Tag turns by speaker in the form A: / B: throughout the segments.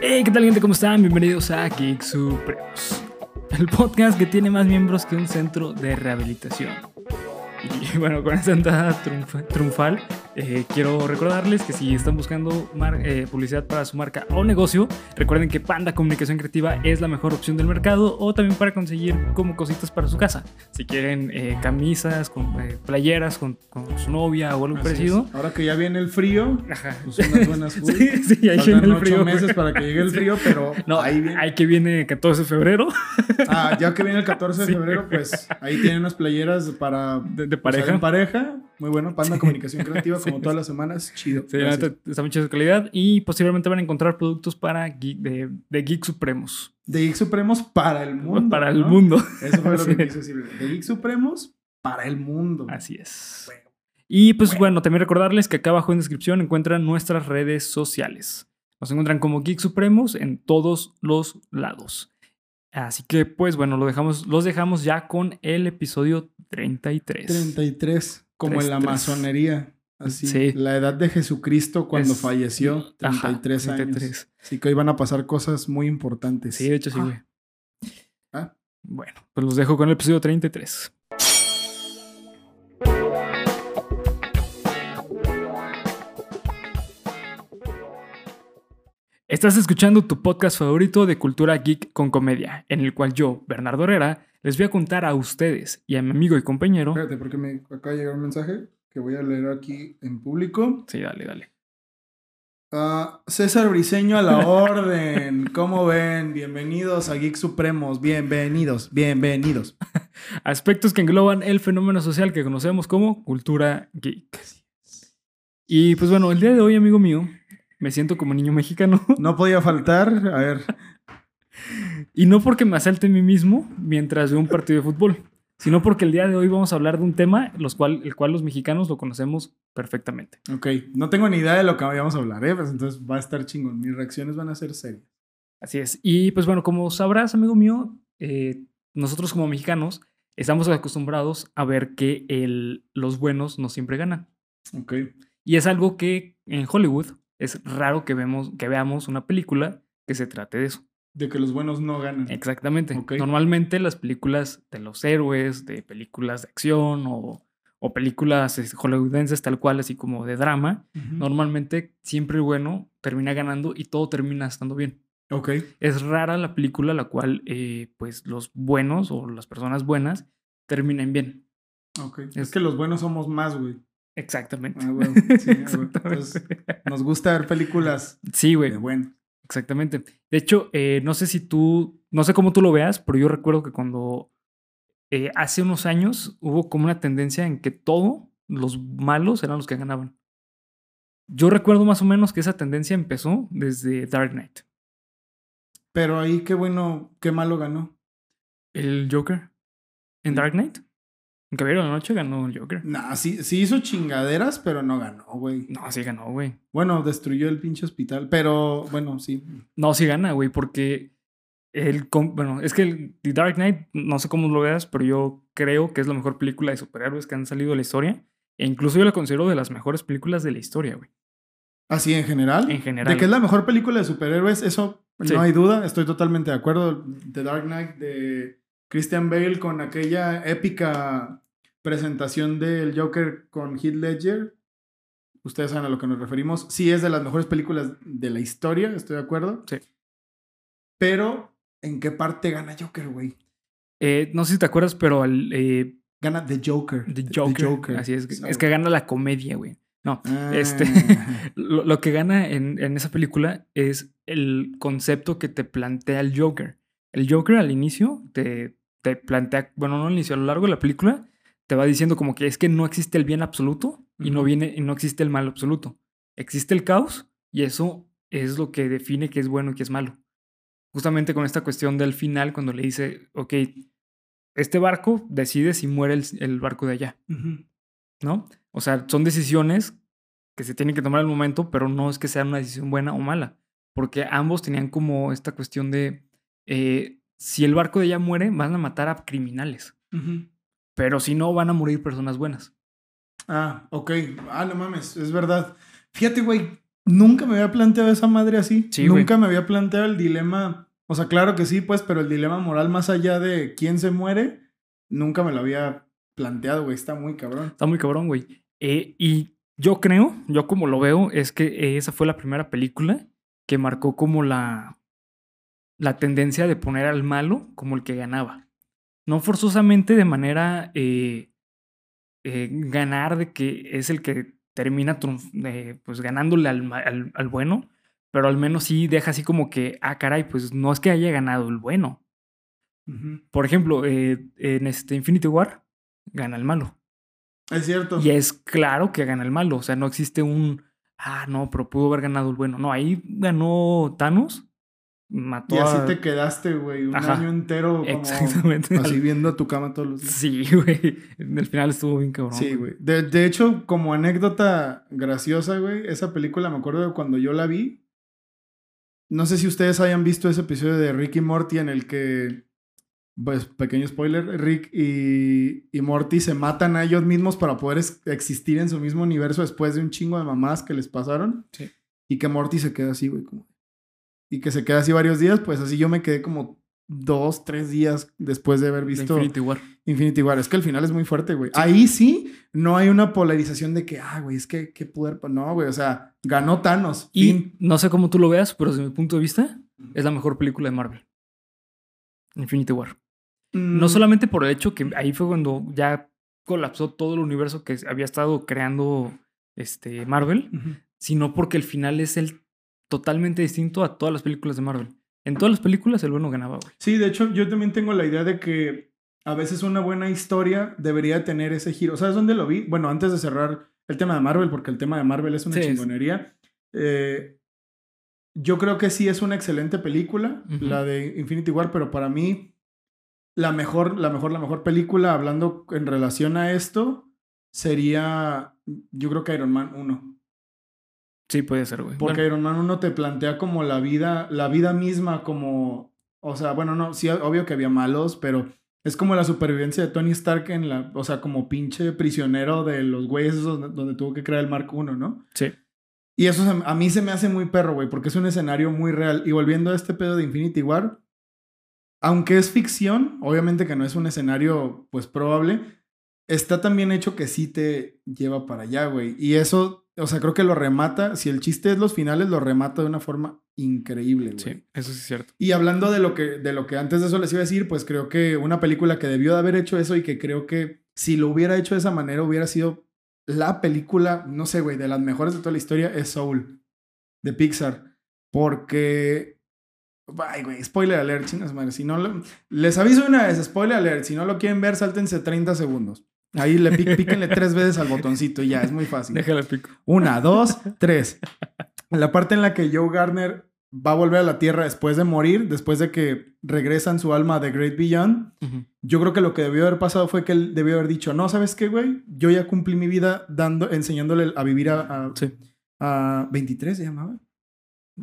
A: Hey, ¿qué tal gente? ¿Cómo están? Bienvenidos a Geek Supremos, el podcast que tiene más miembros que un centro de rehabilitación. Y bueno, con esta entrada triunfa- triunfal, eh, quiero recordarles que si están buscando eh, publicidad para su marca o negocio, recuerden que Panda Comunicación Creativa es la mejor opción del mercado o también para conseguir como cositas para su casa. Si quieren eh, camisas, con, eh, playeras con, con su novia o algo
B: Así
A: parecido.
B: es. Ahora que ya viene el frío,
A: Ajá.
B: pues unas buenas hoodies.
A: Sí, sí,
B: Faltan
A: viene el frío.
B: meses para que llegue el frío, pero
A: No,
B: ahí viene.
A: hay que viene 14 de febrero
B: Ah, ya que viene el 14 de
A: Sí.
B: febrero, pues ahí tienen unas playeras para
A: de, de pareja.
B: en pareja. Muy bueno, Panda Comunicación Creativa, como todas las semanas. Chido.
A: Sí, está mucha su calidad y posiblemente van a encontrar productos para geek- de, de Geek Supremos.
B: De Geek Supremos para el mundo.
A: para el
B: ¿no?
A: mundo.
B: Eso fue lo que quise decir. De Geek Supremos para el mundo.
A: Así es.
B: Bueno.
A: Y pues bueno.
B: Bueno.
A: también recordarles que acá abajo en descripción encuentran nuestras redes sociales. Nos encuentran como Geek Supremos en todos los lados. Así que pues bueno, lo dejamos, los dejamos ya con el episodio 33.
B: 33, como en la
A: 33.
B: masonería. Así,
A: Sí.
B: la edad de Jesucristo cuando
A: Es-
B: falleció,
A: Ajá,
B: 33 años.
A: 33.
B: Así que hoy van a pasar cosas muy importantes.
A: Sí, de hecho sí,
B: Ah.
A: güey.
B: Ah.
A: Bueno, pues los dejo con el episodio 33. Estás escuchando tu podcast favorito de cultura geek con comedia, en el cual yo, Bernardo Herrera, les voy a contar a ustedes y a mi amigo y compañero.
B: Espérate, porque me acaba de llegar un mensaje que voy a leer aquí en público.
A: Sí, dale, dale.
B: César Briseño a la orden. ¿Cómo ven? Bienvenidos a Geek Supremos. Bienvenidos, bienvenidos.
A: Aspectos que engloban el fenómeno social que conocemos como cultura geek. Y pues bueno, el día de hoy, amigo mío, me siento como niño mexicano.
B: No podía faltar. A ver,
A: Y no porque me asalte a mí mismo mientras veo un partido de fútbol, sino porque el día de hoy vamos a hablar de un tema los cual, el cual los mexicanos lo conocemos perfectamente.
B: ok. No tengo ni idea de lo que vamos a hablar, ¿eh? Pues entonces va a estar chingón. Mis reacciones van a ser serias.
A: Así es. Y pues bueno, como sabrás, amigo mío, eh, nosotros como mexicanos estamos acostumbrados a ver que el, los buenos no siempre ganan.
B: Ok.
A: Y es algo que en Hollywood es raro que, vemos, que veamos una película que se trate de eso.
B: De que los buenos no ganan.
A: Exactamente. Normalmente las películas de los héroes, de películas de acción o, o películas este, hollywoodenses tal cual, así como de drama, normalmente siempre el bueno termina ganando y todo termina estando bien.
B: Ok.
A: Es rara la película la cual eh, pues los buenos o las personas buenas terminen bien.
B: Ok. Es,
A: Es-
B: que los buenos somos más, güey.
A: Exactamente.
B: Ah. Sí, ah.
A: Exactamente.
B: Entonces, nos gusta ver películas
A: Sí, güey.
B: de bueno.
A: Exactamente. De hecho, eh, no sé si tú, no sé cómo tú lo veas, pero yo recuerdo que cuando eh, hace unos años hubo como una tendencia en que todo, los malos eran los que ganaban. Yo recuerdo más o menos que esa tendencia empezó desde Dark Knight.
B: Pero ahí qué bueno, qué malo ganó.
A: El Joker. En. Dark Knight. En Caballero de la Noche ganó el Joker.
B: Nah, sí, sí hizo chingaderas, pero no ganó, güey.
A: No, sí ganó, güey.
B: Bueno, destruyó el pinche hospital, pero bueno, sí.
A: No, sí gana, güey, porque el, bueno, es que el The Dark Knight, no sé cómo lo veas, pero yo creo que es la mejor película de superhéroes que han salido de la historia. E incluso yo la considero de las mejores películas de la historia, güey.
B: Así en general.
A: En general.
B: De que es la mejor película de superhéroes, eso
A: Sí.
B: no hay duda, estoy totalmente de acuerdo. The Dark Knight de Christian Bale con aquella épica presentación del Joker con Heath Ledger. Ustedes saben a lo que nos referimos. Sí es de las mejores películas de la historia, estoy de acuerdo.
A: Sí.
B: Pero, ¿en qué parte gana Joker, güey?
A: Eh, no sé si te acuerdas, pero al, eh,
B: Gana The Joker.
A: The Joker, así es, es que gana la comedia, güey. No,
B: ah.
A: este, lo, lo que gana en, en esa película es el concepto que te plantea el Joker. El Joker al inicio te, te plantea, bueno, no al inicio, a lo largo de la película, te va diciendo como que es que no existe el bien absoluto y no viene y no existe el mal absoluto. Existe el caos y eso es lo que define qué es bueno y qué es malo. Justamente con esta cuestión del final, cuando le dice, ok, este barco decide si muere el, el barco de allá. ¿no? O sea, son decisiones que se tienen que tomar al momento, pero no es que sea una decisión buena o mala, porque ambos tenían como esta cuestión de, eh, si el barco de allá muere, van a matar a criminales. Pero si no, van a morir personas buenas.
B: Ah, ok. Ah, no mames, es verdad. Fíjate, güey, nunca me había planteado esa madre así.
A: Sí,
B: nunca me había planteado el dilema. O sea, claro que sí, pues, pero el dilema moral más allá de quién se muere, nunca me lo había planteado, güey. Está muy cabrón.
A: Está muy cabrón, güey. Eh, y yo creo, yo como lo veo, es que eh, esa fue la primera película que marcó como la, la tendencia de poner al malo como el que ganaba. No forzosamente de manera eh, eh, ganar de que es el que termina eh, pues ganándole al, al- al bueno, pero al menos sí deja así como que, ah, caray, pues no es que haya ganado el bueno. Por ejemplo, eh, en este Infinity War gana el malo.
B: Es cierto.
A: Y es claro que gana el malo. O sea, no existe un. Ah, no, pero pudo haber ganado el bueno. No, ahí ganó Thanos. Mató
B: Y así
A: a-
B: te quedaste, güey, un
A: Ajá.
B: año entero como
A: Exactamente.
B: así viendo tu cama todos los días.
A: Sí, güey. En el final estuvo bien cabrón.
B: Sí, güey. De, de hecho, como anécdota graciosa, güey, esa película me acuerdo de cuando yo la vi. No sé si ustedes hayan visto ese episodio de Rick y Morty en el que, pues, pequeño spoiler, Rick y, y Morty se matan a ellos mismos para poder existir en su mismo universo después de un chingo de mamás que les pasaron.
A: Sí.
B: Y que Morty se queda así, güey, como... Y que se queda así varios días, pues así yo me quedé como dos, tres días después de haber
A: De
B: visto
A: Infinity War.
B: Infinity War. Es que el final es muy fuerte, güey. Ahí sí no hay una polarización de que, ah, güey, es que qué poder. No, güey, o sea, ganó Thanos.
A: Y
B: fin.
A: no sé cómo tú lo veas, pero desde mi punto de vista, es la mejor película de Marvel. Infinity War. No
B: Mm,
A: solamente por el hecho que ahí fue cuando ya colapsó todo el universo que había estado creando este, Marvel, sino porque el final es el totalmente distinto a todas las películas de Marvel. En todas las películas el bueno ganaba, güey.
B: Sí, de hecho, yo también tengo la idea de que a veces una buena historia debería tener ese giro. ¿Sabes dónde lo vi? Bueno, antes de cerrar el tema de Marvel, porque el tema de Marvel es una
A: Sí, es-
B: chingonería. eh, yo creo que sí es una excelente película, la de Infinity War, pero para mí la mejor, la mejor, la mejor película hablando en relación a esto sería, yo creo que Iron Man 1.
A: Sí, puede ser, güey.
B: Porque
A: Bueno,
B: Iron Man 1 te plantea como la vida, la vida misma como, o sea, bueno, no, sí, obvio que había malos, pero es como la supervivencia de Tony Stark en la, o sea, como pinche prisionero de los güeyes esos donde, donde tuvo que crear el Mark 1, ¿no?
A: sí.
B: Y eso a mí se me hace muy perro, güey, porque es un escenario muy real. Y volviendo a este pedo de Infinity War, aunque es ficción, obviamente que no es un escenario, pues probable, está también hecho que sí te lleva para allá, güey. Y eso, o sea, creo que lo remata, si el chiste es los finales, lo remata de una forma increíble, güey.
A: Sí, eso sí es cierto.
B: Y hablando de lo, que, de lo que antes de eso les iba a decir, pues creo que una película que debió de haber hecho eso y que creo que si lo hubiera hecho de esa manera hubiera sido la película, no sé, güey, de las mejores de toda la historia es Soul, de Pixar. Porque... Ay, güey, spoiler alert, chingas madre. Si no lo- les aviso una vez, spoiler alert. Si no lo quieren ver, sáltense 30 segundos. Ahí le pic- píquenle tres veces al botoncito y ya, es muy fácil.
A: Déjale pico.
B: Una, dos, tres. La parte en la que Joe Gardner va a volver a la Tierra después de morir, después de que regresan su alma a The Great Beyond, yo creo que lo que debió haber pasado fue que él debió haber dicho, no, ¿sabes qué, güey? Yo ya cumplí mi vida dando, enseñándole a vivir a, a,
A: Sí.
B: a 23, ¿se llamaba?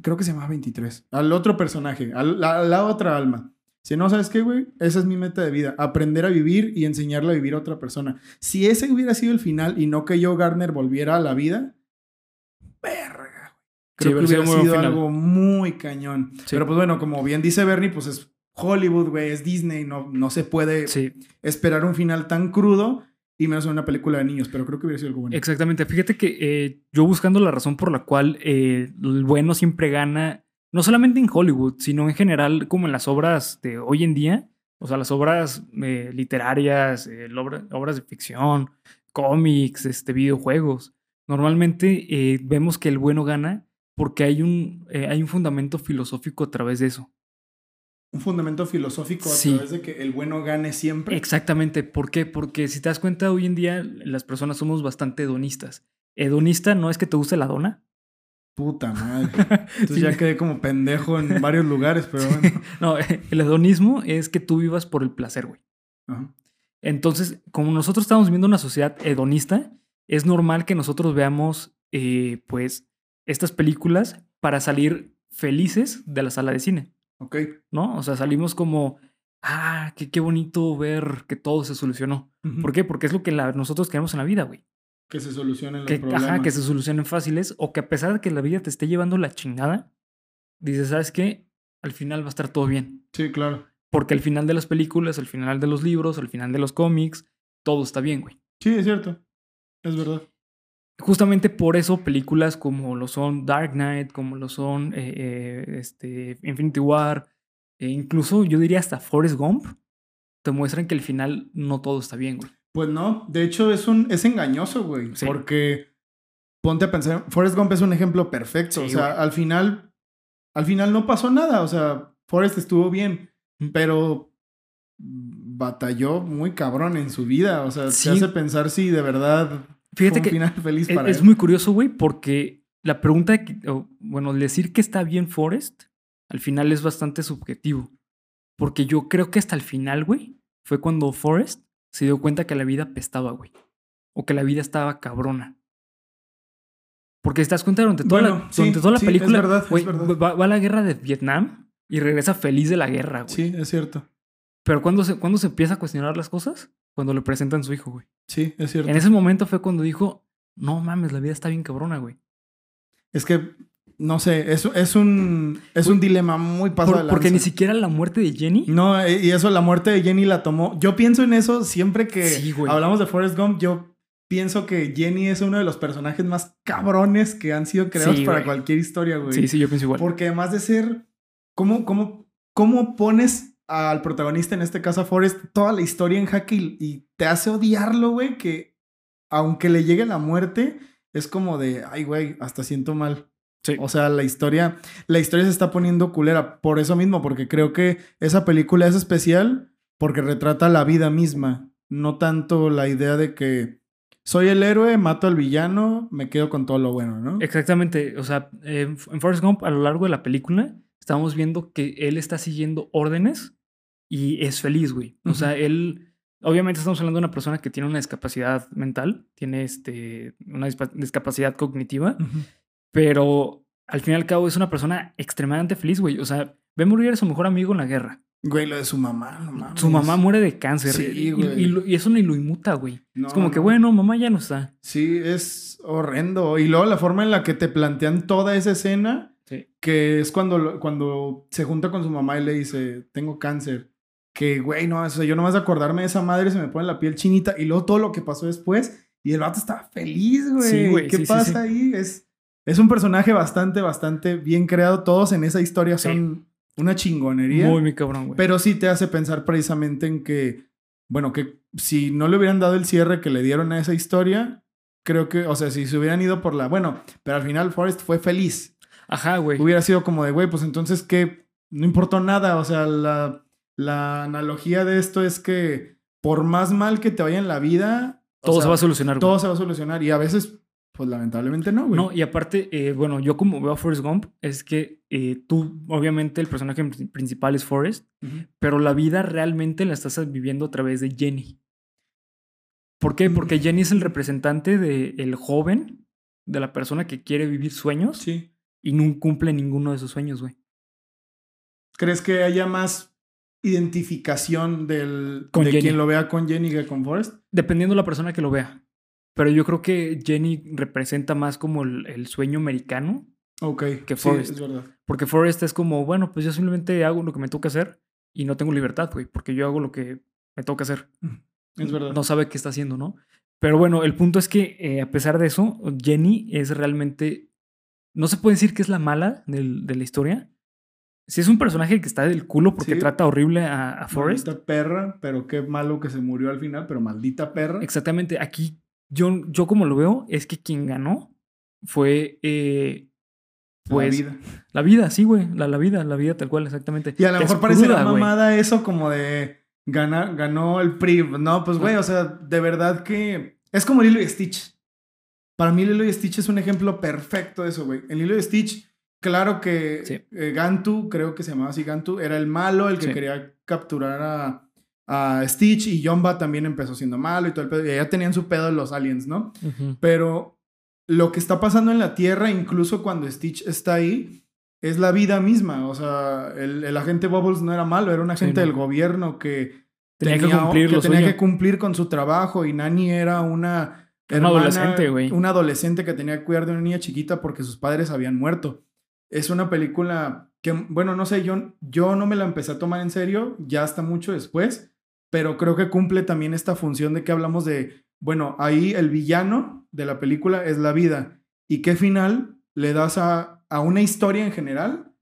B: Creo que se llamaba 23. Al otro personaje, a la, a la otra alma. Si no, ¿sabes qué, güey? Esa es mi meta de vida. Aprender a vivir y enseñarle a vivir a otra persona. Si ese hubiera sido el final y no que Joe Gardner volviera a la vida, verga.
A: Sí,
B: Creo que
A: hubiera sido
B: algo muy cañón.
A: Sí.
B: Pero pues bueno, como bien dice Bernie, pues es Hollywood, güey, es Disney. No, no se puede
A: Sí,
B: esperar un final tan crudo y menos en una película de niños. Pero creo que hubiera sido algo bueno.
A: exactamente. Fíjate que eh, yo buscando la razón por la cual eh, el bueno siempre gana, no solamente en Hollywood, sino en general como en las obras de hoy en día, o sea, las obras eh, literarias, eh, obra- obras de ficción, cómics, este, videojuegos. Normalmente eh, vemos que el bueno gana porque hay un, hay un fundamento filosófico a través de eso.
B: Un fundamento filosófico a
A: Sí.
B: través de que el bueno gane siempre.
A: Exactamente. ¿Por qué? Porque si te das cuenta, hoy en día las personas somos bastante hedonistas. Hedonista no es que te guste la dona.
B: Puta madre. Entonces
A: Sí.
B: ya quedé como pendejo en varios lugares, pero bueno.
A: No, el hedonismo es que tú vivas por el placer, güey.
B: Ajá.
A: Entonces, como nosotros estamos viviendo una sociedad hedonista, es normal que nosotros veamos, eh, pues, estas películas para salir felices de la sala de cine,
B: Ok.
A: ¿no? O sea, salimos como, ah, qué, qué bonito ver que todo se solucionó. ¿Por qué? Porque es lo que la- nosotros queremos en la vida, güey.
B: Que se solucionen los
A: Que,
B: problemas.
A: ajá, que se solucionen fáciles o que a pesar de que la vida te esté llevando la chingada, dices, ¿sabes qué? Al final va a estar todo bien.
B: Sí, claro.
A: Porque al final de las películas, al final de los libros, al final de los cómics, todo está bien, güey.
B: Sí, es cierto. Es verdad.
A: Justamente por eso películas como lo son Dark Knight, como lo son eh, eh, este, Infinity War, e incluso yo diría hasta Forrest Gump, te muestran que al final no todo está bien, güey.
B: Pues no, de hecho es un es engañoso, güey,
A: Sí.
B: porque ponte a pensar, Forrest Gump es un ejemplo perfecto,
A: Sí,
B: o sea,
A: güey.
B: al final al final no pasó nada, o sea, Forrest estuvo bien,
A: Mm.
B: pero batalló muy cabrón en su vida, o sea,
A: Sí.
B: te hace pensar si de verdad
A: Fíjate
B: fue un
A: que
B: final feliz
A: es,
B: para
A: es
B: él.
A: muy curioso, güey, porque la pregunta, de que- o, bueno, decir que está bien Forrest, al final es bastante subjetivo. Porque yo creo que hasta el final, güey, fue cuando Forrest se dio cuenta que la vida pestaba, güey. O que la vida estaba cabrona. Porque te das cuenta durante toda,
B: Bueno,
A: la,
B: sí,
A: durante toda la
B: sí, es
A: película,
B: verdad, es
A: güey,
B: verdad.
A: va, va a la guerra de Vietnam y regresa feliz de la guerra, güey.
B: Sí, es cierto.
A: Pero cuando se, cuando se empieza a cuestionar las cosas, cuando le presentan a su hijo, güey.
B: Sí, es cierto.
A: En ese momento fue cuando dijo, no mames, la vida está bien cabrona, güey.
B: Es que no sé, es, es un es un dilema muy pasado
A: Por- porque ni siquiera la muerte de Jenny.
B: No, eh, y eso, la muerte de Jenny la tomó. Yo pienso en eso siempre que
A: Sí,
B: hablamos de Forrest Gump. Yo pienso que Jenny es uno de los personajes más cabrones que han sido creados
A: Sí,
B: para
A: güey.
B: cualquier historia, güey.
A: Sí, sí, yo pienso igual.
B: Porque además de ser. ¿Cómo, cómo, cómo pones al protagonista, en este caso a Forrest, toda la historia en jaque y, y te hace odiarlo, güey? Que aunque le llegue la muerte, es como de, ay, güey, hasta siento mal.
A: Sí.
B: O sea, la historia, la historia se está poniendo culera por eso mismo, porque creo que esa película es especial porque retrata la vida misma, no tanto la idea de que soy el héroe, mato al villano, me quedo con todo lo bueno, ¿no?
A: Exactamente. O sea, en Forrest Gump, a lo largo de la película, estamos viendo que él está siguiendo órdenes y es feliz, güey. O sea, él. Obviamente estamos hablando de una persona que tiene una discapacidad mental, tiene este, una discapacidad cognitiva,
B: Ujú.
A: Pero al fin y al cabo es una persona extremadamente feliz, güey. O sea, ve morir a su mejor amigo en la guerra.
B: Güey, lo de su mamá, no mames.
A: Su mamá muere de cáncer.
B: Sí,
A: y, y-
B: güey.
A: y lo- y eso ni lo inmuta, güey.
B: No,
A: es como que,
B: no.
A: bueno, mamá ya no está.
B: Sí, es horrendo. Y luego la forma en la que te plantean toda esa escena,
A: Sí.
B: que es cuando, cuando se junta con su mamá y le dice, tengo cáncer. Que, güey, no, o sea, yo nomás de acordarme de esa madre se me pone la piel chinita. Y luego todo lo que pasó después. Y el vato estaba feliz, güey.
A: Sí, güey,
B: ¿Qué
A: sí,
B: pasa ahí? Es, es un personaje bastante, bastante bien creado. Todos en esa historia
A: Sí.
B: son una chingonería.
A: Muy, cabrón, güey.
B: Pero sí te hace pensar precisamente en que, bueno, que si no le hubieran dado el cierre que le dieron a esa historia, creo que, o sea, si se hubieran ido por la, bueno, pero al final Forrest fue feliz.
A: Ajá, güey.
B: Hubiera sido como de, güey, pues entonces que no importó nada, o sea, la, la analogía de esto es que por más mal que te vaya en la vida, o
A: Todo
B: sea,
A: se va a solucionar, güey.
B: todo se va a solucionar y a veces, pues lamentablemente no, güey.
A: No, y aparte, eh, bueno, yo como veo a Forrest Gump, es que eh, tú, obviamente, el personaje prin- principal es Forrest, pero la vida realmente la estás viviendo a través de Jenny. ¿Por qué?
B: Mm.
A: Porque Jenny es el representante del joven, de la persona que quiere vivir sueños
B: Sí.
A: y no cumple ninguno de esos sueños, güey.
B: ¿Crees que haya más identificación del,
A: Con
B: de
A: Jenny.
B: quien lo vea con Jenny que con Forrest?
A: Dependiendo de la persona que lo vea. Pero yo creo que Jenny representa más como el, el sueño americano,
B: Ok.
A: Que
B: sí,
A: Forrest.
B: es verdad.
A: porque Forrest es como, bueno, pues yo simplemente hago lo que me toca hacer y no tengo libertad, güey, porque yo hago lo que me toca hacer.
B: Es verdad.
A: no sabe qué está haciendo, ¿no? Pero bueno, el punto es que eh, a pesar de eso, Jenny es realmente, no se puede decir que es la mala del- de la historia. Sí es un personaje que está del culo porque
B: Sí.
A: trata horrible a, a Forrest.
B: Maldita perra, pero qué malo que se murió al final, pero maldita perra.
A: Exactamente, aquí yo, yo como lo veo es que quien ganó fue eh, pues
B: la vida.
A: la vida, sí, güey, la, la vida, la vida tal cual, exactamente.
B: Y a lo
A: Es
B: mejor parece la mamada eso como de gana, ganó el PRI. No, pues güey, o sea, de verdad que es como Lilo y Stitch. Para mí Lilo y Stitch es un ejemplo perfecto de eso, güey. En Lilo y Stitch, claro que
A: Sí.
B: eh, Gantu, creo que se llamaba así Gantu, era el malo, el que
A: Sí.
B: quería capturar a, a Stitch y Yomba también empezó siendo malo y todo el pedo. Y ya tenían su pedo los aliens, ¿no? Pero lo que está pasando en la Tierra, incluso cuando Stitch está ahí, es la vida misma. O sea, el, el agente Bubbles no era malo, era un
A: Sí,
B: agente
A: no.
B: del gobierno que
A: Tenía que cumplir
B: que,
A: lo
B: tenía
A: suyo.
B: que cumplir con su trabajo y Nani era una
A: adolescente, güey.
B: Adolescente que tenía que cuidar de una niña chiquita porque sus padres habían muerto. Es una película que, bueno, no sé, yo, yo no me la empecé a tomar en serio ya hasta mucho después, pero creo que cumple también esta función de que hablamos de, bueno, ahí el villano de la película es la vida. ¿Y qué final le das a, a una historia en general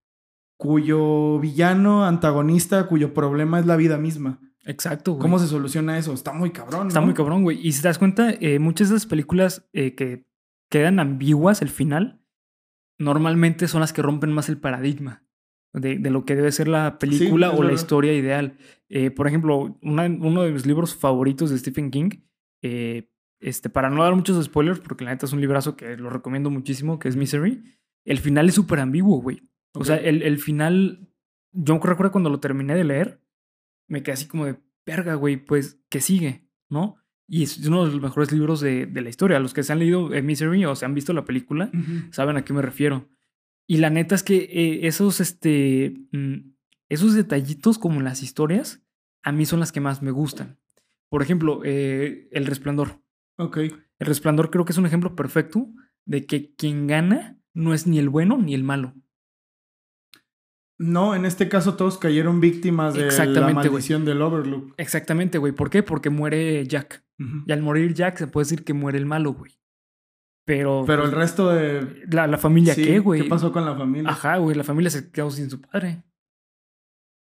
B: cuyo villano, antagonista, cuyo problema es la vida misma?
A: Exacto, güey.
B: ¿Cómo se soluciona eso? Está muy cabrón.
A: Está
B: ¿no?
A: muy cabrón, güey. Y si te das cuenta, eh, muchas de esas películas eh, que quedan ambiguas el final, normalmente son las que rompen más el paradigma de, de lo que debe ser la película o la historia ideal. Eh, por ejemplo, una- uno de mis libros favoritos de Stephen King, eh, este, para no dar muchos spoilers, porque la neta es un librazo que lo recomiendo muchísimo, que es Misery, el final es súper ambiguo, güey. O sea, el, el final, yo recuerdo cuando lo terminé de leer, me quedé así como de, verga, güey, pues, ¿qué sigue? ¿No? Y es uno de los mejores libros de, de la historia. Los que se han leído eh, Misery o se han visto la película, saben a qué me refiero. Y la neta es que eh, esos, este, mm, esos detallitos como en las historias, a mí son las que más me gustan. Por ejemplo, eh, El Resplandor.
B: Ok.
A: El Resplandor creo que es un ejemplo perfecto de que quien gana no es ni el bueno ni el malo.
B: No, en este caso todos cayeron víctimas de la maldición del Overlook.
A: Exactamente, güey. ¿Por qué? Porque muere Jack. Y al morir Jack se puede decir que muere el malo, güey. Pero.
B: Pero el
A: pues,
B: resto de...
A: La, la familia,
B: Sí,
A: ¿qué, güey?
B: ¿Qué pasó con la familia?
A: Ajá, güey. La familia se quedó sin su padre.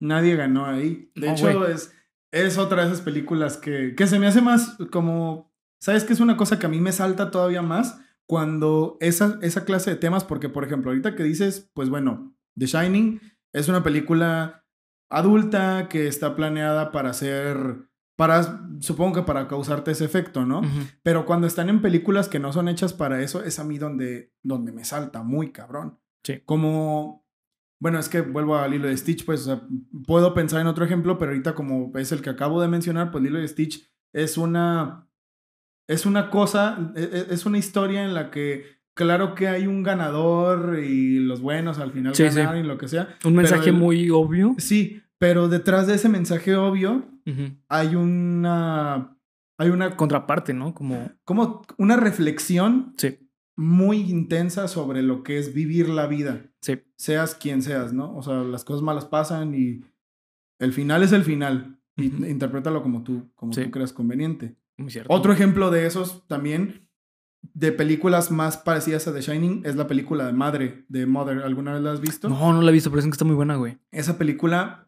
B: Nadie ganó ahí. De
A: No,
B: hecho,
A: güey.
B: es, es otra de esas películas que, que se me hace más como... ¿Sabes qué es una cosa que a mí me salta todavía más? Cuando esa, esa clase de temas, porque por ejemplo, ahorita que dices, pues bueno, The Shining es una película adulta que está planeada para ser, para, supongo que para causarte ese efecto, ¿no? Pero cuando están en películas que no son hechas para eso, es a mí donde, donde me salta muy cabrón.
A: Sí.
B: Como, bueno, es que vuelvo al hilo de Stitch, pues, o sea, puedo pensar en otro ejemplo, pero ahorita como es el que acabo de mencionar, pues Lilo de Stitch es una, es una cosa, e- e- es una historia en la que, claro que hay un ganador y los buenos al final
A: Sí, sí.
B: ganan y lo que sea.
A: Un mensaje
B: el-
A: muy obvio.
B: Sí, pero detrás de ese mensaje obvio hay una, hay una
A: Contraparte, ¿no? Como.
B: como una reflexión
A: Sí,
B: muy intensa sobre lo que es vivir la vida,
A: sí.
B: seas quien seas, ¿no? O sea, las cosas malas pasan y el final es el final. Y
A: Ujú.
B: interprétalo como tú, como
A: Sí.
B: tú creas conveniente.
A: Muy cierto.
B: Otro ejemplo de esos también, de películas más parecidas a The Shining, es la película de Madre, de Mother. ¿Alguna vez la has visto?
A: No, no la he visto, pero dicen que está muy buena, güey.
B: Esa película,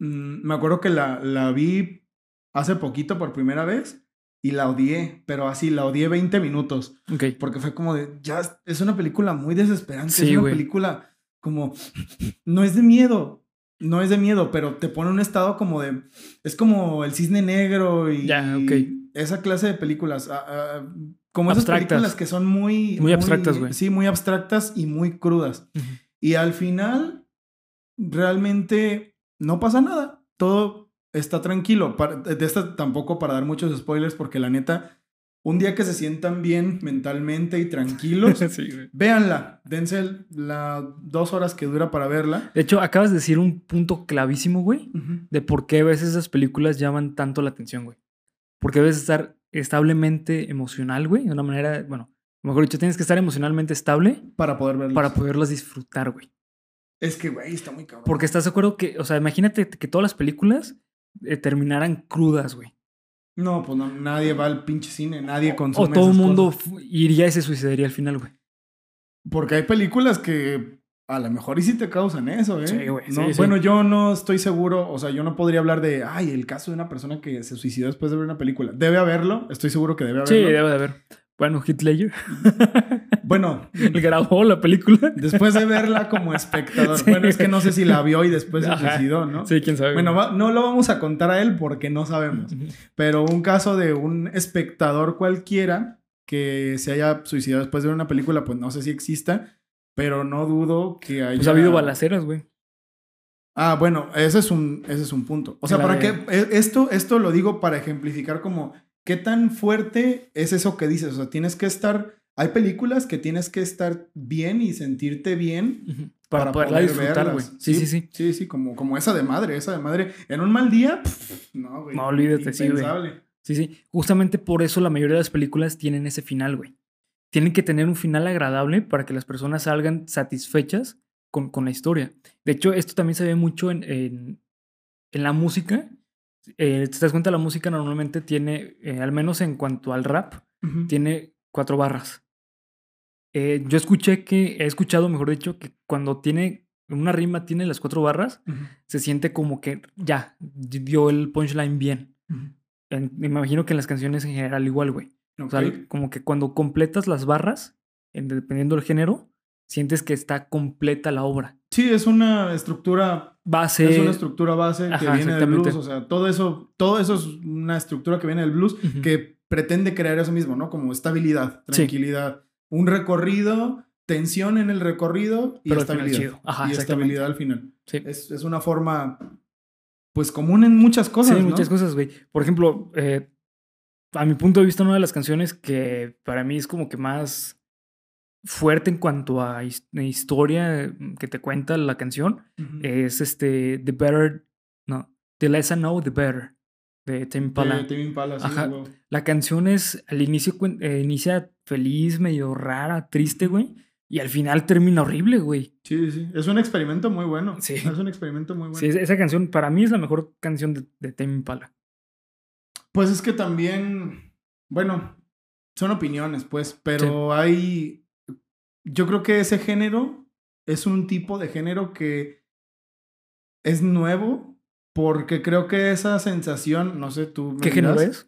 B: mm, me acuerdo que la, la vi hace poquito por primera vez y la odié, pero así, la odié 20 minutos.
A: Ok.
B: Porque fue como de, ya es- una película muy desesperante.
A: Sí,
B: es una
A: güey.
B: película como, no es de miedo, no es de miedo, pero te pone un estado como de, es como el cisne negro y
A: Ya, ok.
B: esa clase de películas. ah, ah, como esas
A: Abstractas.
B: películas que son muy...
A: Muy abstractas, güey.
B: Sí, muy abstractas y muy crudas.
A: Ujú.
B: Y al final, realmente no pasa nada. Todo está tranquilo. De esta tampoco para dar muchos spoilers, porque la neta, un día que se sientan bien mentalmente y tranquilos,
A: Sí,
B: véanla. Dense las dos horas que dura para verla.
A: De hecho, acabas de decir un punto clavísimo, güey, de por qué a veces esas películas llaman tanto la atención, güey. Porque debes estar establemente emocional, güey, de una manera, bueno, mejor dicho, tienes que estar emocionalmente estable
B: Para poder verla.
A: para poderlas disfrutar, güey.
B: Es que, güey, está muy cabrón.
A: Porque estás de acuerdo que, o sea, imagínate que todas las películas eh, terminaran crudas, güey.
B: No, pues no, nadie va al pinche cine, nadie consume
A: O todo el mundo
B: cosas.
A: iría y se suicidaría al final, güey.
B: Porque hay películas que a lo mejor y sí te causan eso, ¿eh?
A: Sí, güey,
B: No,
A: sí, sí.
B: Bueno, yo no estoy seguro, o sea, yo no podría hablar de, ay, el caso de una persona que se suicidó después de ver una película. Debe haberlo, estoy seguro que debe
A: Sí,
B: haberlo.
A: debe de haber. Bueno, Ledger,
B: Bueno,
A: grabó la película.
B: después de verla como espectador.
A: Sí.
B: Bueno, es que no sé si la vio y después se suicidó, ¿no?
A: Sí, quién sabe.
B: Bueno, va- no lo vamos a contar a él porque no sabemos. Pero un caso de un espectador cualquiera que se haya suicidado después de ver una película, pues no sé si exista, pero no dudo que haya...
A: Pues ha habido balaceras, güey.
B: Ah, bueno, ese es un, ese es un punto. O sea,
A: La
B: para
A: de-
B: que esto, esto lo digo para ejemplificar como qué tan fuerte es eso que dices. O sea, tienes que estar hay películas que tienes que estar bien y sentirte bien.
A: Para,
B: para, poder
A: disfrutar, güey. Sí, sí, sí.
B: Sí, sí, como, como esa de madre, esa de madre. En un mal día, pff, no, güey.
A: No, olvídate, sí, güey. Sí, sí. Justamente por eso la mayoría de las películas tienen ese final, güey. Tienen que tener un final agradable para que las personas salgan satisfechas con, con la historia. De hecho, esto también se ve mucho en, en, en la música. Eh, ¿Te das cuenta? La música normalmente tiene, eh, al menos en cuanto al rap, tiene cuatro barras. Eh, yo escuché que, he escuchado, mejor dicho, que cuando tiene una rima tiene las cuatro barras, se siente como que ya dio el punchline bien. En- me imagino que en las canciones en general igual, güey. O
B: Ok.
A: sea, como que cuando completas las barras, en- dependiendo del género, sientes que está completa la obra.
B: Sí, es una estructura,
A: Base.
B: es una estructura base que viene del blues. O sea, todo eso, todo eso es una estructura que viene del blues que pretende crear eso mismo, ¿no? Como estabilidad,
A: Sí.
B: tranquilidad, un recorrido, tensión en el recorrido y
A: Pero
B: estabilidad.
A: Ajá,
B: y estabilidad al final.
A: Sí.
B: Es, es una forma, pues, común en muchas cosas,
A: Sí,
B: ¿no?
A: muchas cosas, güey. Por ejemplo, eh, a mi punto de vista, una de las canciones que para mí es como que más fuerte en cuanto a his- historia eh, que te cuenta la canción es este The Better, no, The Less I Know, The Better, de Tame Impala.
B: De Impala, sí,
A: Ajá. La canción es, al inicio eh, inicia feliz, medio rara, triste, güey. Y al final termina horrible, güey.
B: Sí, sí. Es un experimento muy bueno.
A: Sí.
B: Es un experimento muy bueno.
A: Sí, esa- esa canción para mí es la mejor canción de, de Tame Impala.
B: Pues es que también, bueno, son opiniones, pues, pero hay, yo creo que ese género es un tipo de género que es nuevo porque creo que esa sensación, no sé, tú...
A: ¿Qué género es?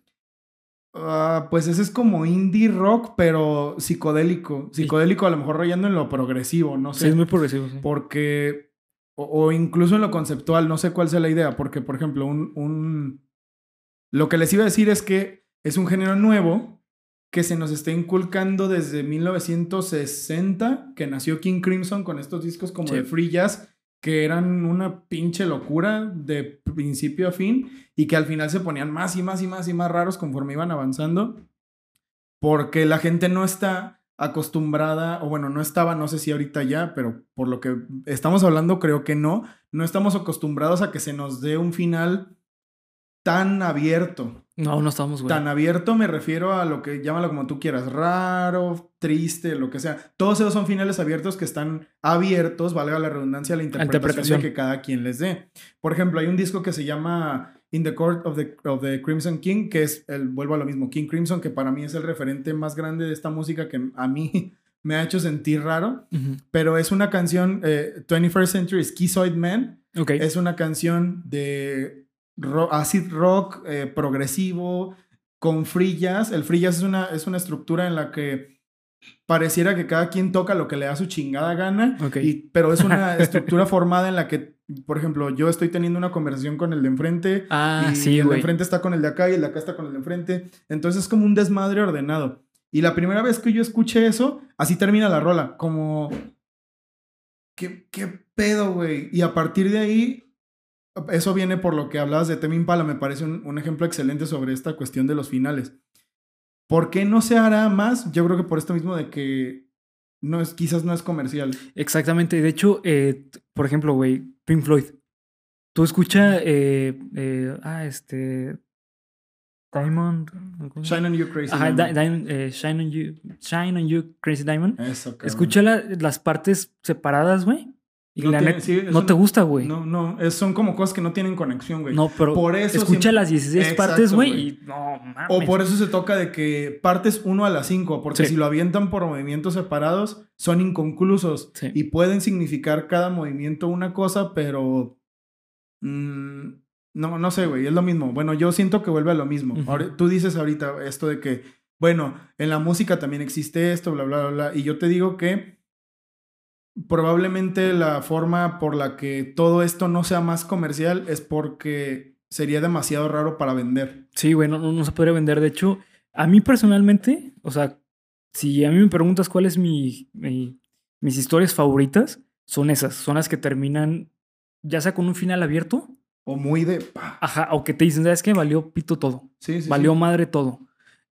B: ah, pues ese es como indie rock, pero psicodélico. Psicodélico a lo mejor rayando en lo progresivo, no
A: Sí,
B: sé.
A: es muy progresivo. sí.
B: Porque, o, o incluso en lo conceptual, no sé cuál sea la idea, porque, por ejemplo, un, un... Lo que les iba a decir es que es un género nuevo que se nos está inculcando desde 1960, que nació King Crimson con estos discos como
A: Sí.
B: de free jazz, que eran una pinche locura de principio a fin y que al final se ponían más y más y más y más raros conforme iban avanzando, porque la gente no está acostumbrada, o bueno, no estaba, no sé si ahorita ya, pero por lo que estamos hablando creo que no, no estamos acostumbrados a que se nos dé un final tan abierto.
A: No, no estamos, güey.
B: Tan abierto me refiero a lo que llámalo como tú quieras, raro, triste, lo que sea. Todos esos son finales abiertos que están abiertos, valga la redundancia, a la interpretación,
A: interpretación.
B: de que cada quien les dé. Por ejemplo, hay un disco que se llama In the Court of the, of the Crimson King, que es el, vuelvo a lo mismo, King Crimson, que para mí es el referente más grande de esta música que a mí me ha hecho sentir raro, pero es una canción, eh, 21st Century Schizoid Man,
A: Ok.
B: es una canción de acid rock eh, progresivo con free jazz. El free jazz es una, es una estructura en la que pareciera que cada quien toca lo que le da su chingada gana, y- pero es una estructura formada en la que, por ejemplo, yo estoy teniendo una conversación con el de enfrente.
A: Ah,
B: y
A: sí,
B: el de enfrente está con el de acá y el de acá está con el de enfrente. Entonces es como un desmadre ordenado. Y la primera vez que yo escuché eso, así termina la rola, como... ¿Qué, qué pedo, güey? Y a partir de ahí, eso viene por lo que hablabas de Temi Impala, me parece un, un ejemplo excelente sobre esta cuestión de los finales. ¿Por qué no se hará más? Yo creo que por esto mismo de que no es, quizás no es comercial.
A: Exactamente. De hecho, eh, por ejemplo, güey, Pink Floyd. Tú escuchas, eh, eh, ah, este, Diamond.
B: Shine on You Crazy.
A: Ajá,
B: Diamond.
A: Di- Diamond, eh, Shine on You, Shine on You, Crazy Diamond.
B: Eso.
A: Escucha la- las partes separadas, güey. Y
B: No
A: la
B: tiene-
A: neta,
B: sí, es
A: no te gusta, güey. No,
B: No, no, es- son como cosas que no tienen conexión, güey.
A: pero
B: por eso
A: escucha
B: siempre-
A: las 16
B: Exacto,
A: partes, güey, y no mames.
B: O por eso se toca de que partes 1 a las 5, porque
A: Sí.
B: si lo avientan por movimientos separados, son inconclusos
A: Sí.
B: y pueden significar cada movimiento una cosa, pero... mm, no, no sé, güey, es lo mismo. Bueno, yo siento que vuelve a lo mismo. Ahora, tú dices ahorita esto de que, bueno, en la música también existe esto, bla, bla, bla, bla, y yo te digo que probablemente la forma por la que todo esto no sea más comercial es porque sería demasiado raro para vender.
A: Sí, güey, no, se podría vender. De hecho, a mí personalmente, o sea, si a mí me preguntas cuál es mi, mi- mis historias favoritas, son esas. Son las que terminan ya sea con un final abierto,
B: O muy de... pa.
A: ajá, o que te dicen, ¿sabes qué? Valió pito todo.
B: Sí, sí,
A: Valió
B: sí.
A: madre todo.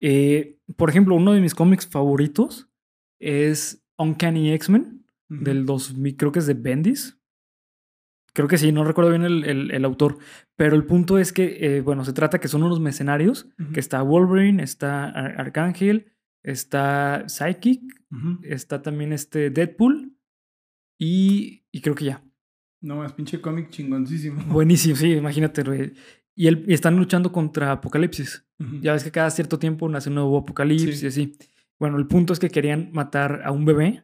A: Eh, por ejemplo, uno de mis cómics favoritos es Uncanny X-Men, Del 2000, creo que es de Bendis. Creo que sí, no recuerdo bien el, el- el autor. Pero el punto es que, eh, bueno, se trata que son unos mercenarios, que está Wolverine, está Ar- Arcángel, está Psychic, está también este Deadpool y, y creo que ya.
B: No, es pinche cómic chingoncísimo.
A: Buenísimo, sí, imagínate. Y, el- y están luchando contra Apocalipsis. Ya ves que cada cierto tiempo nace un nuevo Apocalipsis
B: Sí.
A: y así. Bueno, el punto es que querían matar a un bebé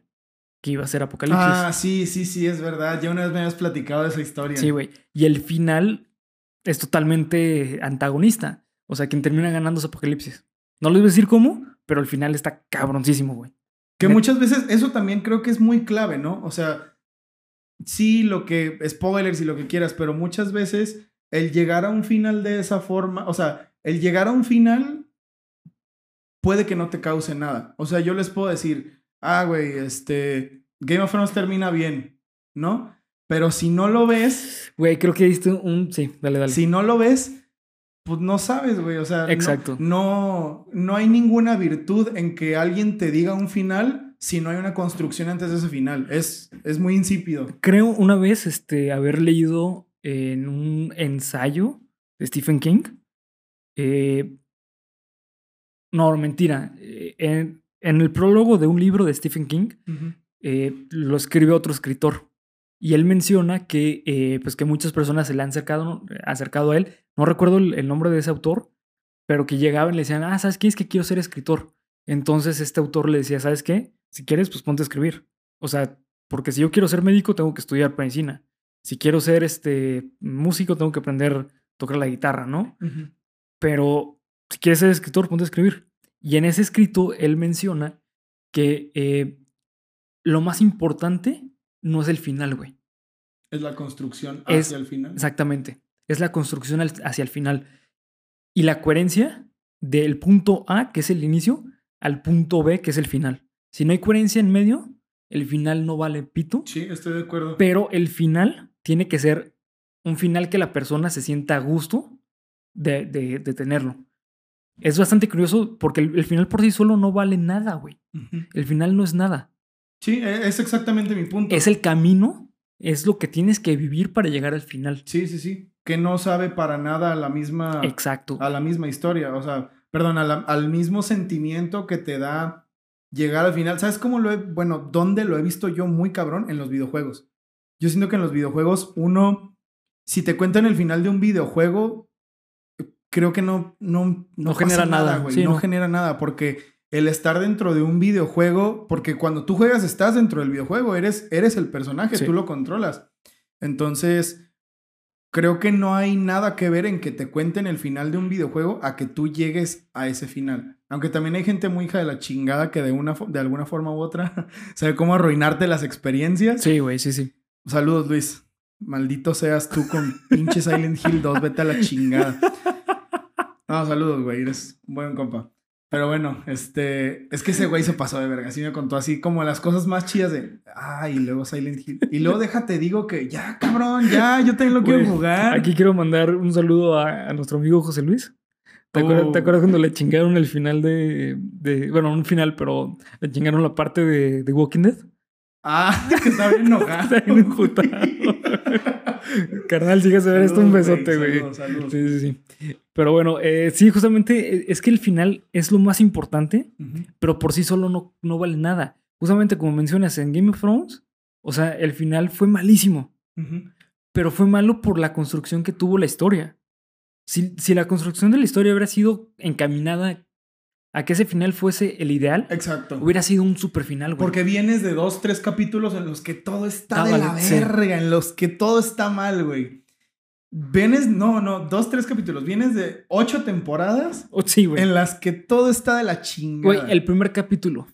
A: que iba a ser Apocalipsis.
B: Ah, sí, sí, sí, es verdad. Ya una vez me habías platicado de esa historia.
A: Sí, güey. Y el final es totalmente antagonista. O sea, quien termina ganando es Apocalipsis. No les voy a decir cómo, pero el final está cabroncísimo, güey.
B: Que muchas veces eso también creo que es muy clave, ¿no? O sea, sí, lo que, spoilers y lo que quieras, pero muchas veces el llegar a un final de esa forma, o sea, el llegar a un final puede que no te cause nada. O sea, yo les puedo decir, ah, güey, este, Game of Thrones termina bien, ¿no? Pero si no lo ves,
A: Güey, creo que diste un... Sí, dale, dale.
B: si no lo ves, pues no sabes, güey. O sea, no-
A: Exacto.
B: No, no, hay ninguna virtud en que alguien te diga un final si no hay una construcción antes de ese final. Es, es muy insípido.
A: Creo una vez este, haber leído en un ensayo de Stephen King. eh, no, mentira. eh, En, en el prólogo de un libro de Stephen King eh, lo escribe otro escritor. Y él menciona que, eh, pues que muchas personas se le han acercado, acercado a él. No recuerdo el, el nombre de ese autor, pero que llegaban y le decían, ah, ¿sabes qué? Es que quiero ser escritor. Entonces este autor le decía, ¿sabes qué? Si quieres, pues ponte a escribir. O sea, porque si yo quiero ser médico, tengo que estudiar medicina. Si quiero ser este músico, tengo que aprender a tocar la guitarra, ¿no? Pero si quieres ser escritor, ponte a escribir. Y en ese escrito él menciona que eh, lo más importante no es el final, güey.
B: Es la construcción
A: Es-
B: hacia el final.
A: Exactamente. Es la construcción hacia el final. Y la coherencia del punto A, que es el inicio, al punto B, que es el final. Si no hay coherencia en medio, el final no vale pito.
B: Sí, estoy de acuerdo.
A: Pero el final tiene que ser un final que la persona se sienta a gusto de, de- de tenerlo. Es bastante curioso porque el, el final por sí solo no vale nada, güey. El final no es nada.
B: Sí, e- es exactamente mi punto.
A: Es el camino, es lo que tienes que vivir para llegar al final.
B: Sí, sí, sí. Que no sabe para nada a la misma,
A: Exacto.
B: a la misma historia. O sea, perdón, la- al mismo sentimiento que te da llegar al final. ¿Sabes cómo lo he, bueno, dónde lo he visto yo muy cabrón? En los videojuegos. Yo siento que en los videojuegos, uno, si te cuentan el final de un videojuego, creo que no, no,
A: No genera nada,
B: güey.
A: sí,
B: no,
A: no.
B: genera nada, porque el estar dentro de un videojuego, porque cuando tú juegas estás dentro del videojuego, eres, eres el personaje,
A: Sí.
B: tú lo controlas. Entonces, creo que no hay nada que ver en que te cuenten el final de un videojuego a que tú llegues a ese final. Aunque también hay gente muy hija de la chingada que de, una, de alguna forma u otra sabe cómo arruinarte las experiencias.
A: Sí, güey, sí, sí.
B: Saludos, Luis. Maldito seas tú con pinche Silent Hill 2. Vete a la chingada. No, saludos, güey. Eres un buen compa. Pero bueno, este. Es que ese güey se pasó de verga. Así me contó así como las cosas más chidas de. Ah, y luego Silent Hill. Y luego déjate, digo que ya, cabrón, ya, yo también lo quiero jugar.
A: Aquí quiero mandar un saludo a, a nuestro amigo José Luis. ¿Te, acuerdas,
B: Oh.
A: te acuerdas cuando le chingaron el final de, de- Bueno, no un final, pero le chingaron la parte de, de Walking Dead?
B: Ah, que está bien enojado.
A: Está bien. Carnal, síguese a ver esto, un besote, güey.
B: Saludos, saludos.
A: Sí, sí, sí. Pero bueno, eh, sí, justamente eh, es que el final es lo más importante, pero por sí solo no, no vale nada. Justamente como mencionas en Game of Thrones, o sea, el final fue malísimo. Pero fue malo por la construcción que tuvo la historia. Si, si la construcción de la historia hubiera sido encaminada a que ese final fuese el ideal,
B: Exacto.
A: hubiera sido un super final, güey.
B: Porque vienes de dos, tres capítulos en los que todo está
A: Ah,
B: de
A: vale,
B: la
A: sí.
B: verga, en los que todo está mal, güey. Vienes, no, no, dos, tres capítulos. Vienes de ocho temporadas
A: Oh, sí, güey.
B: en las que todo está de la chingada.
A: Güey, el primer capítulo,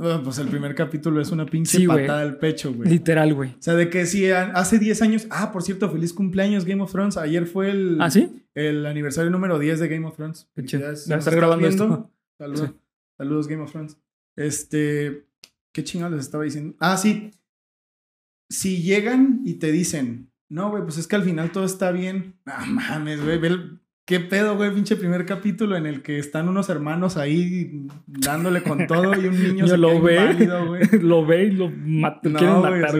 B: Ah, pues el primer capítulo es una pinche
A: Sí,
B: patada al pecho, güey.
A: literal, güey.
B: O sea, de que si hace 10 años. Ah, por cierto, feliz cumpleaños Game of Thrones. Ayer fue el,
A: ¿Ah, sí?
B: el aniversario número 10 de Game of Thrones.
A: Chido.
B: Felicidades. Si
A: estar grabando
B: viendo,
A: esto.
B: Saludos,
A: Sí.
B: saludos Game of Thrones. Este, ¿qué chingados les estaba diciendo? Ah, sí. Si llegan y te dicen, no, güey, pues es que al final todo está bien. No mames, güey, ve el- ¿Qué pedo, güey? Pinche primer capítulo en el que están unos hermanos ahí dándole con todo y un niño se
A: lo ve.
B: inválido, güey.
A: lo ve y lo mat-
B: No,
A: quieren
B: güey, o
A: matar,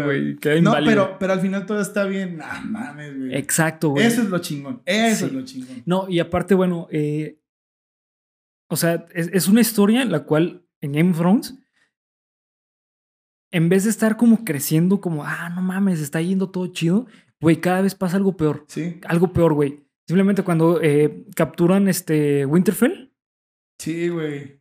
B: sea, No, pero, pero al final todo está bien. Ah, mames, güey.
A: Exacto, güey.
B: Eso es lo chingón. Eso
A: Sí.
B: es lo chingón.
A: No, y aparte, bueno, eh, o sea, es, es una historia en la cual en Game of Thrones, en vez de estar como creciendo, como, ah, no mames, está yendo todo chido, güey, cada vez pasa algo peor.
B: Sí.
A: Algo peor, güey. Simplemente cuando eh, capturan este Winterfell,
B: Sí, güey.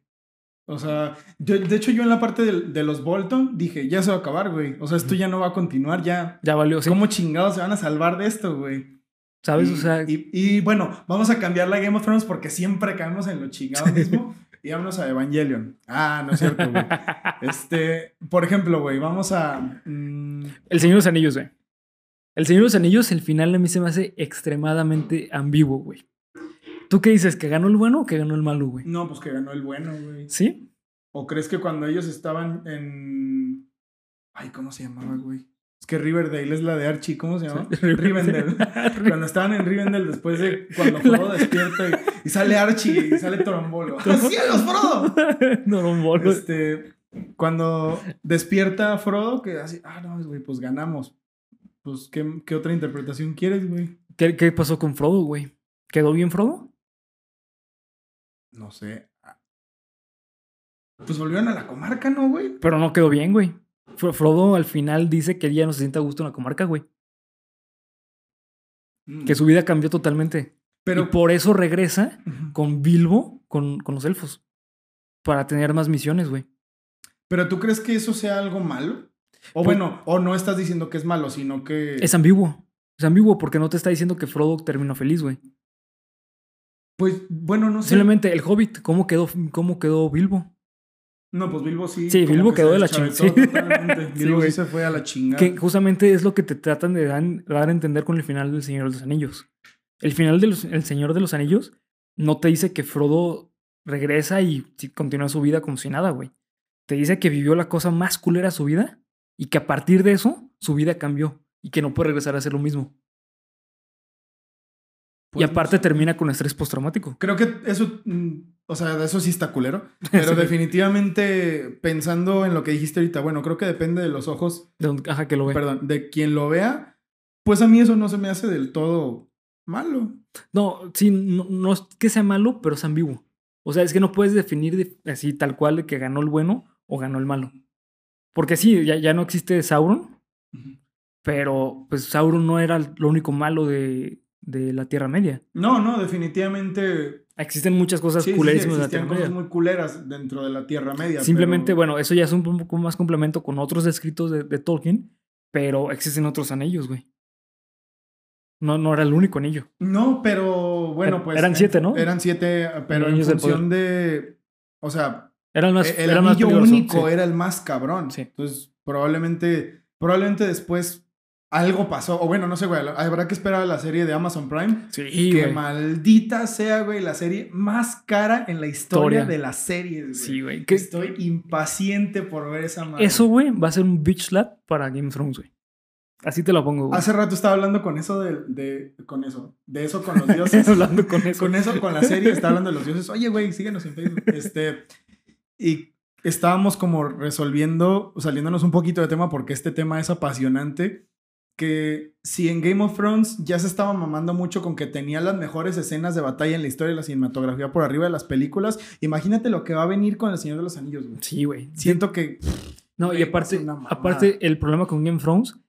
B: O sea, yo- de hecho yo en la parte de, de los Bolton dije, ya se va a acabar, güey. O sea, esto ya no va a continuar, ya.
A: ya valió, ¿sí?
B: ¿Cómo chingados se van a salvar de esto, güey?
A: ¿Sabes?
B: Y,
A: o sea,
B: y, y, bueno, vamos a cambiar la Game of Thrones porque siempre caemos en lo chingado mismo. y vámonos a Evangelion. Ah, no es cierto, güey. Este, por ejemplo, güey, vamos a. mm,
A: El Señor de los Anillos, güey. El Señor de los Anillos, el final a mí se me hace extremadamente ambiguo, güey. ¿Tú qué dices? ¿Que ganó el bueno o que ganó el malo, güey?
B: no, pues que ganó el bueno, güey.
A: ¿Sí?
B: ¿O crees que cuando ellos estaban en. Ay, ¿cómo se llamaba, güey? Es que Riverdale es la de Archie, ¿cómo se llama? Rivendell. Cuando estaban en Rivendell, después de cuando Frodo despierta y, y sale Archie y sale Torombolo. ¡Cielos, Frodo!
A: no, no, bolo.
B: Este, cuando despierta Frodo, que así, ah, no, güey, pues ganamos. Pues, ¿qué, qué otra interpretación quieres, güey?
A: ¿Qué, qué pasó con Frodo, güey? ¿Quedó bien Frodo?
B: No sé. Pues volvieron a la comarca, ¿no, güey?
A: Pero no quedó bien, güey. Fro- Frodo al final dice que él ya no se siente a gusto en la comarca, güey. Que su vida cambió totalmente.
B: Pero,
A: y por eso regresa con Bilbo, con, con los elfos. Para tener más misiones, güey.
B: Pero tú crees que eso sea algo malo? O
A: Pues-
B: bueno, o no estás diciendo que es malo, sino que.
A: Es ambiguo. Es ambiguo porque no te está diciendo que Frodo terminó feliz, güey.
B: Pues, bueno, no sé.
A: Simplemente el Hobbit, ¿cómo quedó, cómo quedó Bilbo?
B: No, pues Bilbo sí.
A: Sí, Bilbo
B: que
A: quedó de la chingada, sí.
B: Bilbo sí se fue a la chingada.
A: Que justamente es lo que te tratan de dan- dar a entender con el final del Señor de los Anillos. El final del El Señor de los Anillos no te dice que Frodo regresa y continúa su vida como si nada, güey. Te dice que vivió la cosa más culera de su vida y que a partir de eso su vida cambió y que no puede regresar a hacer lo mismo. Y aparte termina con estrés postraumático.
B: Creo que eso, mm, o sea, de eso sí está culero. Pero
A: Sí.
B: definitivamente, pensando en lo que dijiste ahorita, bueno, creo que depende de los ojos,
A: De donde, ajá, que lo ve.
B: perdón, de quien lo vea, pues a mí eso no se me hace del todo malo.
A: No, sí, no, no es que sea malo, pero es ambiguo. O sea, es que no puedes definir de- así tal cual que ganó el bueno o ganó el malo. Porque sí, ya, ya no existe Sauron, pero pues Sauron no era lo único malo de, de la Tierra Media.
B: No, no, definitivamente.
A: Existen muchas cosas
B: Sí, sí, sí,
A: culerísimas de la Tierra
B: cosas
A: Media.
B: muy culeras dentro de la Tierra Media.
A: Simplemente,
B: pero-
A: bueno, eso ya es un poco más complemento con otros escritos de, de Tolkien, pero existen otros anillos, güey. No, no era el único anillo.
B: No, pero bueno,
A: Er-
B: pues.
A: eran siete, ¿no?
B: Eran siete, pero en función de. O sea,
A: Era el más,
B: E, el
A: era más
B: anillo único
A: sí.
B: era el más cabrón.
A: Sí.
B: Entonces, probablemente, probablemente después algo pasó. O bueno, no sé, güey. Habrá que esperar a la serie de Amazon Prime.
A: Sí,
B: que
A: güey.
B: maldita sea, güey, la serie más cara en la historia,
A: Historia.
B: de las series, güey.
A: Sí, güey. Que-
B: Estoy impaciente por ver esa madre.
A: Eso, güey, va a ser un bitch slap para Game of Thrones, güey. Así te lo pongo, güey.
B: Hace rato estaba hablando con eso de, de- con eso, de eso con los dioses.
A: Hablando con eso.
B: con eso, con la serie, estaba hablando de los dioses. Oye, güey, síguenos en Facebook. Este, y estábamos como resolviendo, saliéndonos un poquito de tema porque este tema es apasionante. Que si en Game of Thrones ya se estaba mamando mucho con que tenía las mejores escenas de batalla en la historia de la cinematografía por arriba de las películas, imagínate lo que va a venir con El Señor de los Anillos, güey.
A: Sí, güey.
B: Siento que
A: No, y aparte, aparte, el problema con Game of Thrones,